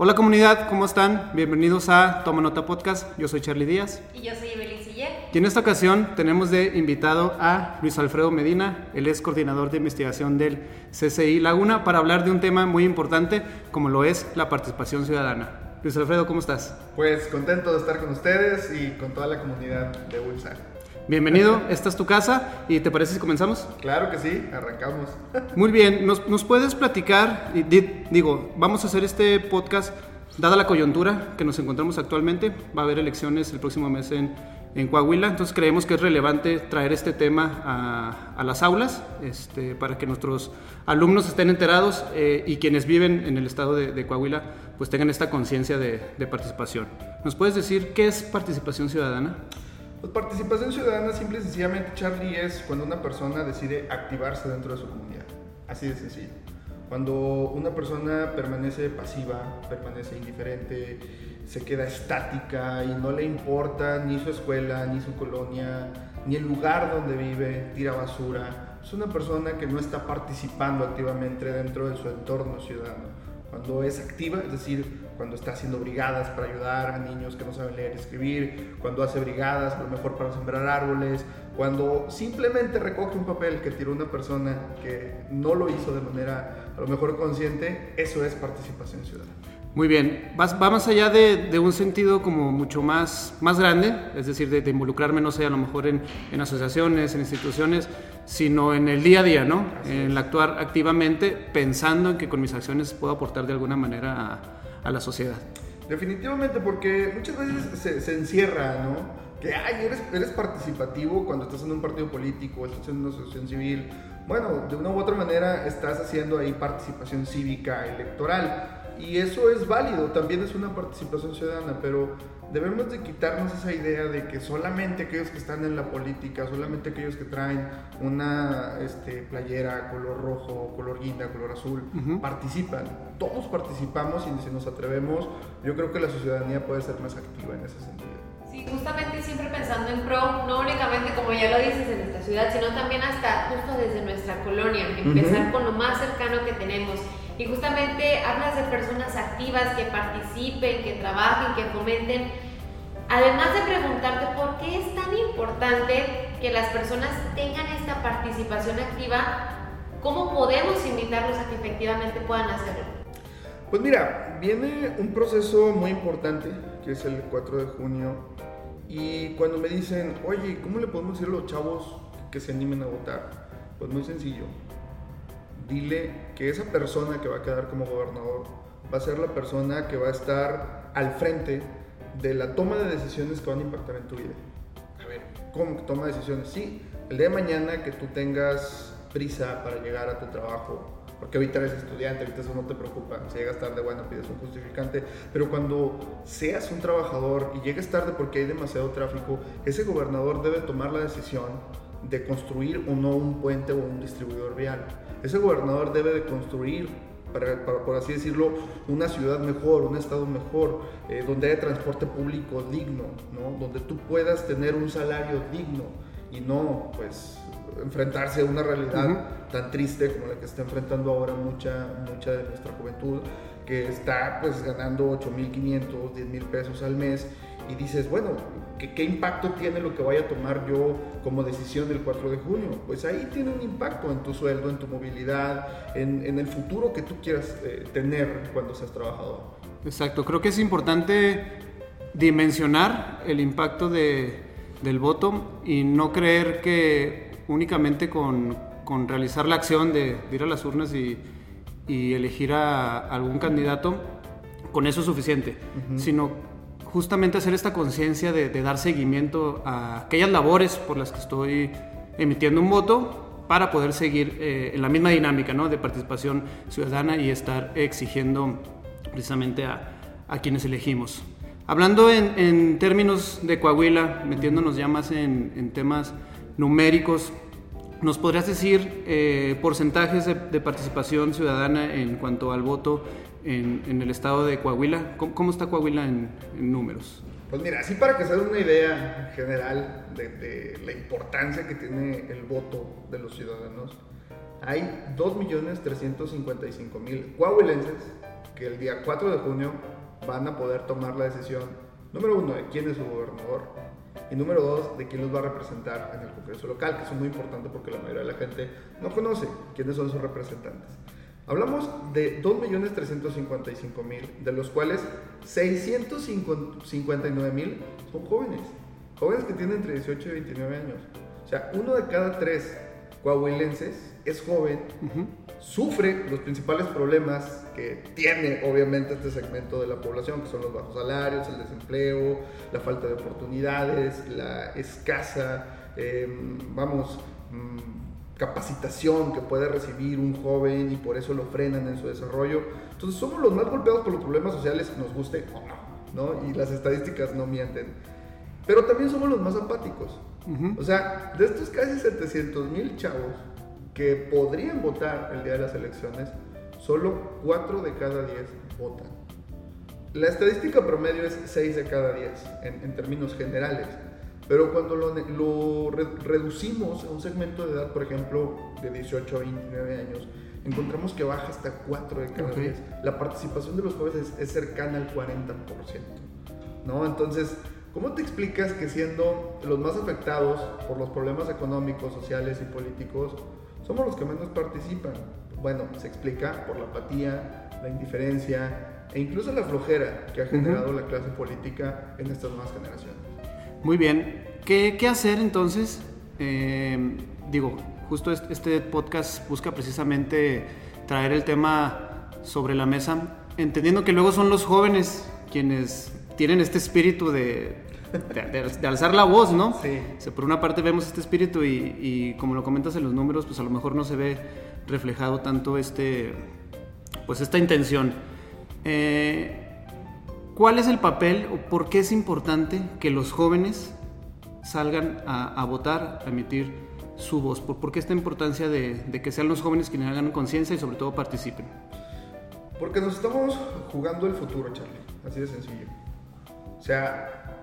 Hola comunidad, ¿cómo están? Bienvenidos a Toma Nota Podcast. Yo soy Charlie Díaz. Y yo soy Evelyn Siller. Y en esta ocasión tenemos de invitado a Luis Alfredo Medina. Él es coordinador de investigación del CCI Laguna para hablar de un tema muy importante como lo es la participación ciudadana. Luis Alfredo, ¿cómo estás? Pues contento de estar con ustedes y con toda la comunidad de Ulsa. Bienvenido, esta es tu casa y ¿te parece si comenzamos? Claro que sí, arrancamos. Muy bien, ¿nos, puedes platicar? Digo, vamos a hacer este podcast dada la coyuntura que nos encontramos actualmente, va a haber elecciones el próximo mes en, en Coahuila, entonces creemos que es relevante traer este tema a, a las aulas este, para que nuestros alumnos estén enterados eh, y quienes viven en el estado de, de Coahuila pues tengan esta conciencia de, de participación. ¿Nos puedes decir qué es participación ciudadana? Pues participación ciudadana simple y sencillamente, Charlie, es cuando una persona decide activarse dentro de su comunidad. Así de sencillo. Cuando una persona permanece pasiva, permanece indiferente, se queda estática y no le importa ni su escuela, ni su colonia, ni el lugar donde vive, tira basura, es una persona que no está participando activamente dentro de su entorno ciudadano. Cuando es activa, es decir, cuando está haciendo brigadas para ayudar a niños que no saben leer y escribir, cuando hace brigadas a lo mejor para sembrar árboles, cuando simplemente recoge un papel que tiró una persona que no lo hizo de manera a lo mejor consciente, eso es participación ciudadana. Muy bien, va, más allá de, un sentido como mucho más, más grande, es decir, de, involucrarme, no sé, a lo mejor en, en, asociaciones, en instituciones, sino en el día a día, ¿no? en actuar activamente pensando en que con mis acciones puedo aportar de alguna manera a, a la sociedad. Definitivamente, porque muchas veces se, encierra, ¿no? Que, ay, eres, eres participativo cuando estás en un partido político, estás en una asociación civil. Bueno, de una u otra manera estás haciendo ahí participación cívica electoral y eso es válido, también es una participación ciudadana, pero debemos de quitarnos esa idea de que solamente aquellos que están en la política, solamente aquellos que traen una este, playera color rojo, color guinda, color azul, participan. Todos participamos y si nos atrevemos, yo creo que la ciudadanía puede ser más activa en ese sentido. Sí, justamente siempre pensando en pro, no únicamente como ya lo dices en esta ciudad, sino también hasta justo desde nuestra colonia, empezar con lo más cercano que tenemos y justamente hablas de personas activas que participen, que trabajen, que fomenten. Además de preguntarte por qué es tan importante que las personas tengan esta participación activa, ¿cómo podemos invitarlos a que efectivamente puedan hacerlo? Pues mira, viene un proceso muy importante, que es el 4 de junio, y cuando me dicen, oye, ¿cómo le podemos decir a los chavos que se animen a votar? Pues muy sencillo, dile que esa persona que va a quedar como gobernador va a ser la persona que va a estar al frente de la toma de decisiones que van a impactar en tu vida. A ver, ¿cómo que toma decisiones? Sí, el día de mañana que tú tengas prisa para llegar a tu trabajo, porque ahorita eres estudiante, ahorita eso no te preocupa, si llegas tarde, bueno, pides un justificante, pero cuando seas un trabajador y llegues tarde porque hay demasiado tráfico, ese gobernador debe tomar la decisión de construir o no un puente o un distribuidor vial ese gobernador debe de construir, para, por así decirlo, una ciudad mejor, un estado mejor, eh, donde haya transporte público digno, ¿no? donde tú puedas tener un salario digno y no, pues, enfrentarse a una realidad tan triste como la que está enfrentando ahora mucha, mucha de nuestra juventud, que está pues ganando 8.500, 10.000 pesos al mes y dices, bueno, ¿qué, impacto tiene lo que vaya a tomar yo como decisión del 4 de junio? Pues ahí tiene un impacto en tu sueldo, en tu movilidad, en, el futuro que tú quieras eh, tener cuando seas trabajador. Exacto, creo que es importante dimensionar el impacto de, del voto y no creer que únicamente con, con realizar la acción de, ir a las urnas y, y elegir a algún candidato, con eso es suficiente, sino justamente hacer esta conciencia de, dar seguimiento a aquellas labores por las que estoy emitiendo un voto para poder seguir eh, en la misma dinámica ¿no? de participación ciudadana y estar exigiendo precisamente a, quienes elegimos. Hablando en, términos de Coahuila, metiéndonos ya más en, temas numéricos, ¿nos podrías decir eh, porcentajes de, participación ciudadana en cuanto al voto en, el estado de Coahuila. ¿Cómo, está Coahuila en, números? Pues mira, así para que se den una idea general de, la importancia que tiene el voto de los ciudadanos, hay 2.355.000 coahuilenses que el día 4 de junio van a poder tomar la decisión, número uno, de quién es su gobernador, y número dos, de quién los va a representar en el Congreso local, que es muy importante porque la mayoría de la gente no conoce quiénes son sus representantes. Hablamos de 2.355.000, de los cuales 659.000 son jóvenes, jóvenes que tienen entre 18 y 29 años. O sea, uno de cada tres coahuilenses es joven, sufre los principales problemas que tiene obviamente este segmento de la población, que son los bajos salarios, el desempleo, la falta de oportunidades, la escasa, em, vamos, mm, capacitación que puede recibir un joven y por eso lo frenan en su desarrollo. Entonces somos los más golpeados por los problemas sociales, nos guste o no, ¿no? Y las estadísticas no mienten. Pero también somos los más apáticos. O sea, de estos casi 700 mil chavos que podrían votar el día de las elecciones, solo 4 de cada 10 votan. La estadística promedio es 6 de cada 10 en, términos generales, pero cuando lo, lo reducimos a un segmento de edad, por ejemplo, de 18 a 29 años, encontramos que baja hasta 4 de cada 10. La participación de los jóvenes es, es cercana al 40%. ¿no? Entonces, ¿Cómo te explicas que siendo los más afectados por los problemas económicos, sociales y políticos, somos los que menos participan? Bueno, se explica por la apatía, la indiferencia e incluso la flojera que ha generado la clase política en estas nuevas generaciones. Muy bien, ¿qué, qué hacer entonces? Eh, digo, justo este podcast busca precisamente traer el tema sobre la mesa, entendiendo que luego son los jóvenes quienes tienen este espíritu de, de, alzar la voz, ¿no? Sí. por una parte vemos este espíritu y, como lo comentas en los números, pues a lo mejor no se ve reflejado tanto este, pues esta intención. Eh, ¿Cuál es el papel o por qué es importante que los jóvenes salgan a, votar, a emitir su voz? ¿Por, qué esta importancia de, de que sean los jóvenes quienes hagan conciencia y sobre todo participen? Porque nos estamos jugando el futuro, Charlie. Así de sencillo. O sea,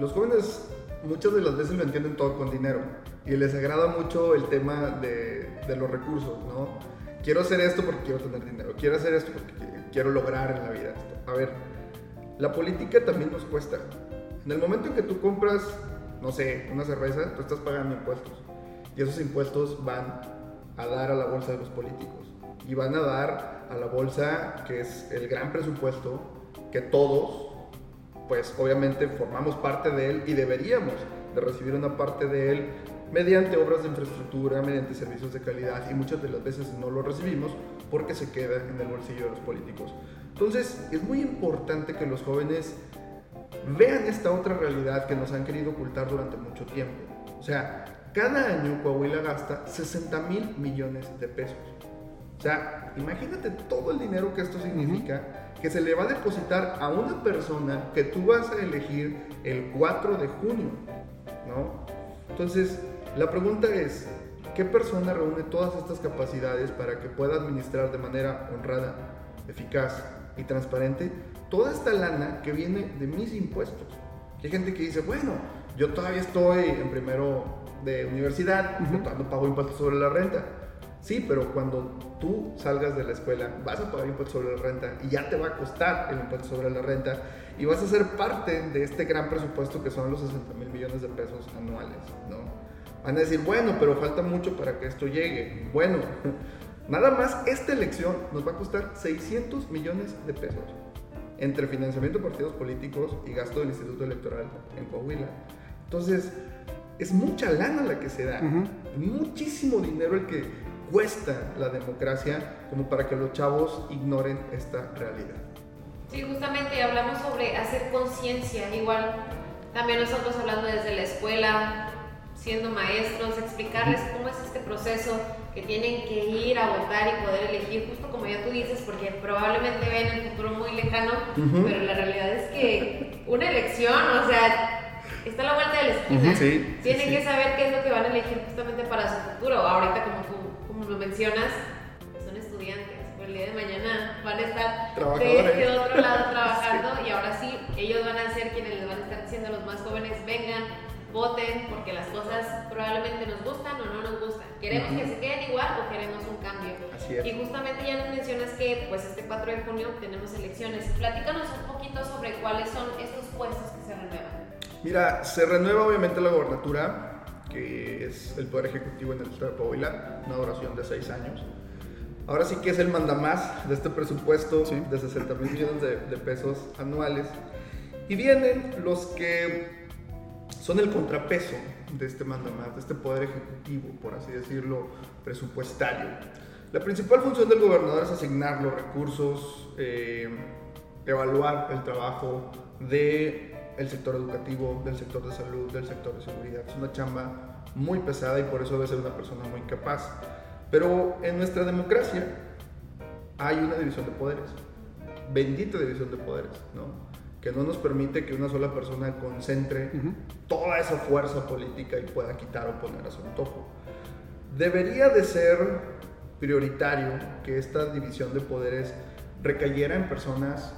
los jóvenes muchas de las veces lo entienden todo con dinero y les agrada mucho el tema de, los recursos, ¿no? Quiero hacer esto porque quiero tener dinero, quiero hacer esto porque quiero lograr en la vida esto. A ver, la política también nos cuesta. En el momento en que tú compras, no sé, una cerveza, tú estás pagando impuestos y esos impuestos van a dar a la bolsa de los políticos y van a dar a la bolsa que es el gran presupuesto que todos pues obviamente formamos parte de él y deberíamos de recibir una parte de él mediante obras de infraestructura, mediante servicios de calidad y muchas de las veces no lo recibimos porque se queda en el bolsillo de los políticos. Entonces es muy importante que los jóvenes vean esta otra realidad que nos han querido ocultar durante mucho tiempo. O sea, cada año Coahuila gasta 60 mil millones de pesos. O sea, imagínate todo el dinero que esto significa que se le va a depositar a una persona que tú vas a elegir el 4 de junio, ¿no? Entonces, la pregunta es, ¿qué persona reúne todas estas capacidades para que pueda administrar de manera honrada, eficaz y transparente toda esta lana que viene de mis impuestos? Hay gente que dice, bueno, yo todavía estoy en primero de universidad, por tanto pago impuestos sobre la renta. Sí, pero cuando tú salgas de la escuela vas a pagar impuesto sobre la renta y ya te va a costar el impuesto sobre la renta y vas a ser parte de este gran presupuesto que son los 60 mil millones de pesos anuales, ¿no? Van a decir, bueno, pero falta mucho para que esto llegue. Bueno, nada más esta elección nos va a costar 600 millones de pesos. Entre financiamiento de partidos políticos y gasto del Instituto Electoral en Coahuila. Entonces, es mucha lana la que se da, muchísimo dinero el que cuesta la democracia como para que los chavos ignoren esta realidad. Sí, justamente hablamos sobre hacer conciencia, igual también nosotros hablando desde la escuela, siendo maestros, explicarles cómo es este proceso, que tienen que ir a votar y poder elegir, justo como ya tú dices, porque probablemente ven el futuro muy lejano, pero la realidad es que una elección, o sea, está a la vuelta de la esquina. Tienen que saber qué es lo que van a elegir justamente para su futuro. Ahorita, como tú como lo mencionas, son estudiantes, pero el día de mañana van a estar de este otro lado trabajando y ahora sí, ellos van a ser quienes les van a estar diciendo a los más jóvenes, vengan, voten, porque las cosas probablemente nos gustan o no nos gustan. ¿Queremos que se queden igual o queremos un cambio? Así es. Y justamente ya nos mencionas que pues este 4 de junio tenemos elecciones. Platícanos un poquito sobre cuáles son estos puestos que se renuevan. Mira, se renueva obviamente la gobernatura, que es el poder ejecutivo en el estado de Coahuila, una duración de seis años. Ahora sí que es el mandamás de este presupuesto Sí. de 60 mil millones de, de pesos anuales. Y vienen los que son el contrapeso de este mandamás, de este poder ejecutivo, por así decirlo, presupuestario. La principal función del gobernador es asignar los recursos, eh, evaluar el trabajo del el sector educativo, del sector de salud, del sector de seguridad. Es una chamba muy pesada y por eso debe ser una persona muy capaz. Pero en nuestra democracia hay una división de poderes, bendita división de poderes, ¿no? Que no nos permite que una sola persona concentre toda esa fuerza política y pueda quitar o poner a su antojo. Debería de ser prioritario que esta división de poderes recayera en personas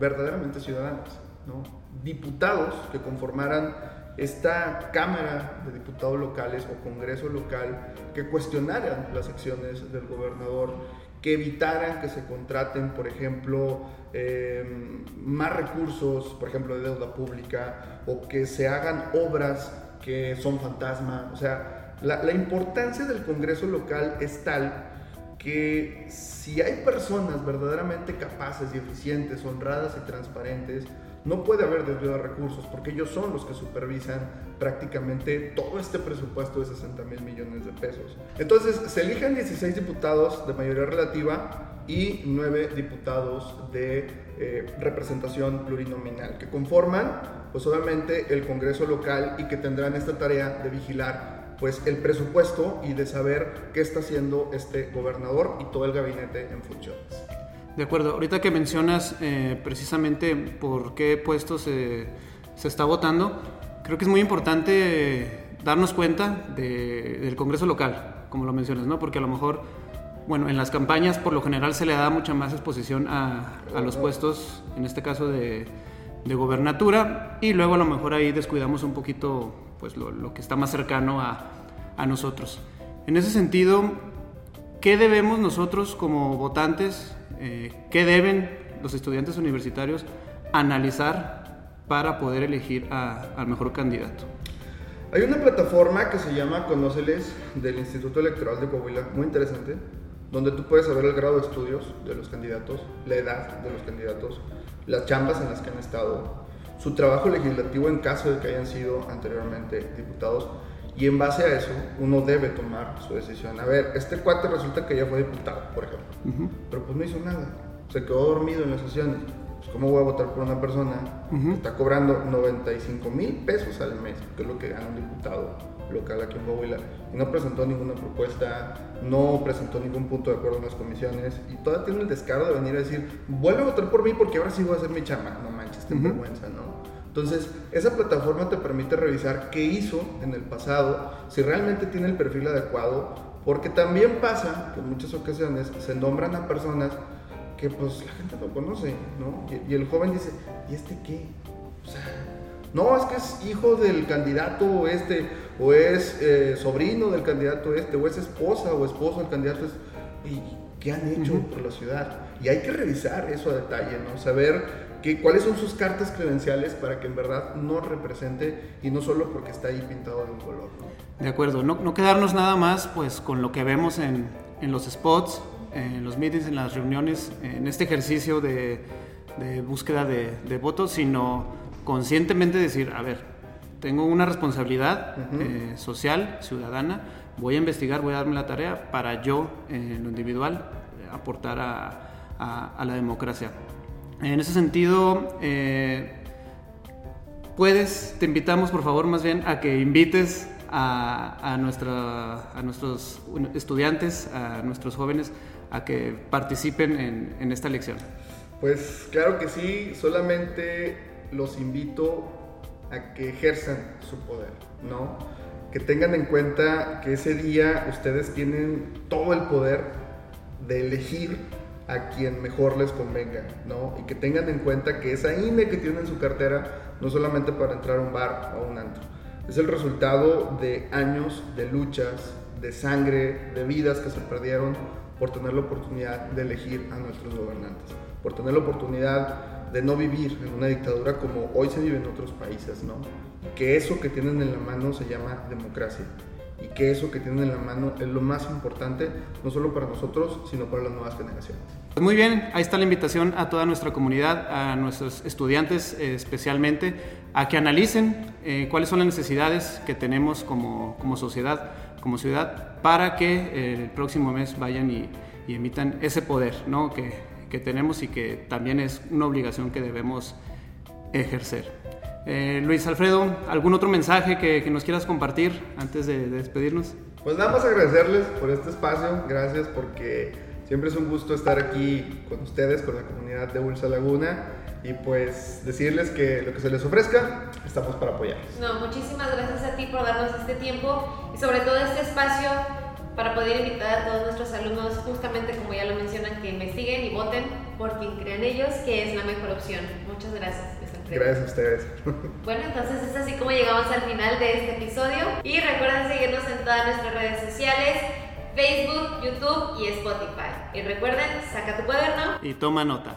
verdaderamente ciudadanas, ¿no? diputados que conformaran esta Cámara de Diputados locales o Congreso local que cuestionaran las acciones del gobernador, que evitaran que se contraten, por ejemplo, eh, más recursos, por ejemplo, de deuda pública, o que se hagan obras que son fantasma. O sea, la, la importancia del Congreso local es tal que si hay personas verdaderamente capaces y eficientes, honradas y transparentes, no puede haber desvío de recursos porque ellos son los que supervisan prácticamente todo este presupuesto de 60 mil millones de pesos. Entonces se eligen 16 diputados de mayoría relativa y 9 diputados de eh, representación plurinominal que conforman pues obviamente el Congreso local y que tendrán esta tarea de vigilar pues el presupuesto y de saber qué está haciendo este gobernador y todo el gabinete en funciones. De acuerdo, ahorita que mencionas eh, precisamente por qué puestos se está votando, creo que es muy importante darnos cuenta de- del Congreso local, como lo mencionas, ¿no? Porque a lo mejor, bueno, en las campañas por lo general se le da mucha más exposición a, los puestos, en este caso de, gobernatura, y luego a lo mejor ahí descuidamos un poquito pues lo, que está más cercano a nosotros. En ese sentido, ¿Qué debemos nosotros como votantes, eh, qué deben los estudiantes universitarios analizar para poder elegir al mejor candidato? Hay una plataforma que se llama Conóceles del Instituto Electoral de Coahuila, muy interesante, donde tú puedes saber el grado de estudios de los candidatos, la edad de los candidatos, las chambas en las que han estado, su trabajo legislativo en caso de que hayan sido anteriormente diputados. Y en base a eso, uno debe tomar su decisión. A ver, este cuate resulta que ya fue diputado, por ejemplo, Ujú. pero pues no hizo nada. Se quedó dormido en las sesiones. Pues, ¿Cómo voy a votar por una persona Ujú. que está cobrando 95 mil pesos al mes, que es lo que gana un diputado local aquí en Coahuila, y no presentó ninguna propuesta, no presentó ningún punto de acuerdo en las comisiones, y todavía tiene el descaro de venir a decir, vuelve a votar por mí porque ahora sí voy a hacer mi chama. No manches, ten Ujú. vergüenza, ¿no? Entonces, esa plataforma te permite revisar qué hizo en el pasado, si realmente tiene el perfil adecuado, porque también pasa que en muchas ocasiones se nombran a personas que pues la gente no conoce, ¿no? Y, y el joven dice, ¿y este qué? O sea, no, es que es hijo del candidato este, o es eh, sobrino del candidato este, o es esposa o esposo del candidato este. ¿Y qué han hecho Ujú. por la ciudad? Y hay que revisar eso a detalle, ¿no? Saber cuáles son sus cartas credenciales para que en verdad no represente y no solo porque está ahí pintado de un color, ¿no? De acuerdo, no, no quedarnos nada más pues con lo que vemos en, en los spots, en los meetings, en las reuniones, en este ejercicio de, de búsqueda de, de votos, sino conscientemente decir, a ver, tengo una responsabilidad eh, social, ciudadana, voy a investigar, voy a darme la tarea para yo, eh, en lo individual, aportar a, a- a la democracia. En ese sentido, eh, puedes, te invitamos por favor más bien a que invites a, a, nuestra, a nuestros estudiantes, a nuestros jóvenes, a que participen en, en esta elección. Pues claro que sí, solamente los invito a que ejerzan su poder, ¿no? Que tengan en cuenta que ese día ustedes tienen todo el poder de elegir a quien mejor les convenga, ¿no? Y que tengan en cuenta que esa INE que tienen en su cartera no solamente para entrar a un bar o a un antro, es el resultado de años de luchas, de sangre, de vidas que se perdieron por tener la oportunidad de elegir a nuestros gobernantes, por tener la oportunidad de no vivir en una dictadura como hoy se vive en otros países, ¿no? Que eso que tienen en la mano se llama democracia y que eso que tienen en la mano es lo más importante, no solo para nosotros, sino para las nuevas generaciones. Pues muy bien, ahí está la invitación a toda nuestra comunidad, a nuestros estudiantes eh, especialmente, a que analicen eh, cuáles son las necesidades que tenemos como, como sociedad, como ciudad, para que eh, el próximo mes vayan y, y emitan ese poder ¿no? que, que tenemos y que también es una obligación que debemos ejercer. Eh, Luis Alfredo, ¿algún otro mensaje que, nos quieras compartir antes de, despedirnos? Pues nada más agradecerles por este espacio, gracias porque siempre es un gusto estar aquí con ustedes, con la comunidad de Ulsa Laguna y pues decirles que lo que se les ofrezca, estamos para apoyarles. No, muchísimas gracias a ti por darnos este tiempo y sobre todo este espacio para poder invitar a todos nuestros alumnos, justamente como ya lo mencionan, que investiguen y voten por quien crean ellos que es la mejor opción. Muchas gracias. Gracias a ustedes. Bueno, entonces es así como llegamos al final de este episodio. Y recuerden seguirnos en todas nuestras redes sociales, Facebook, YouTube y Spotify. Y recuerden, saca tu cuaderno y toma nota.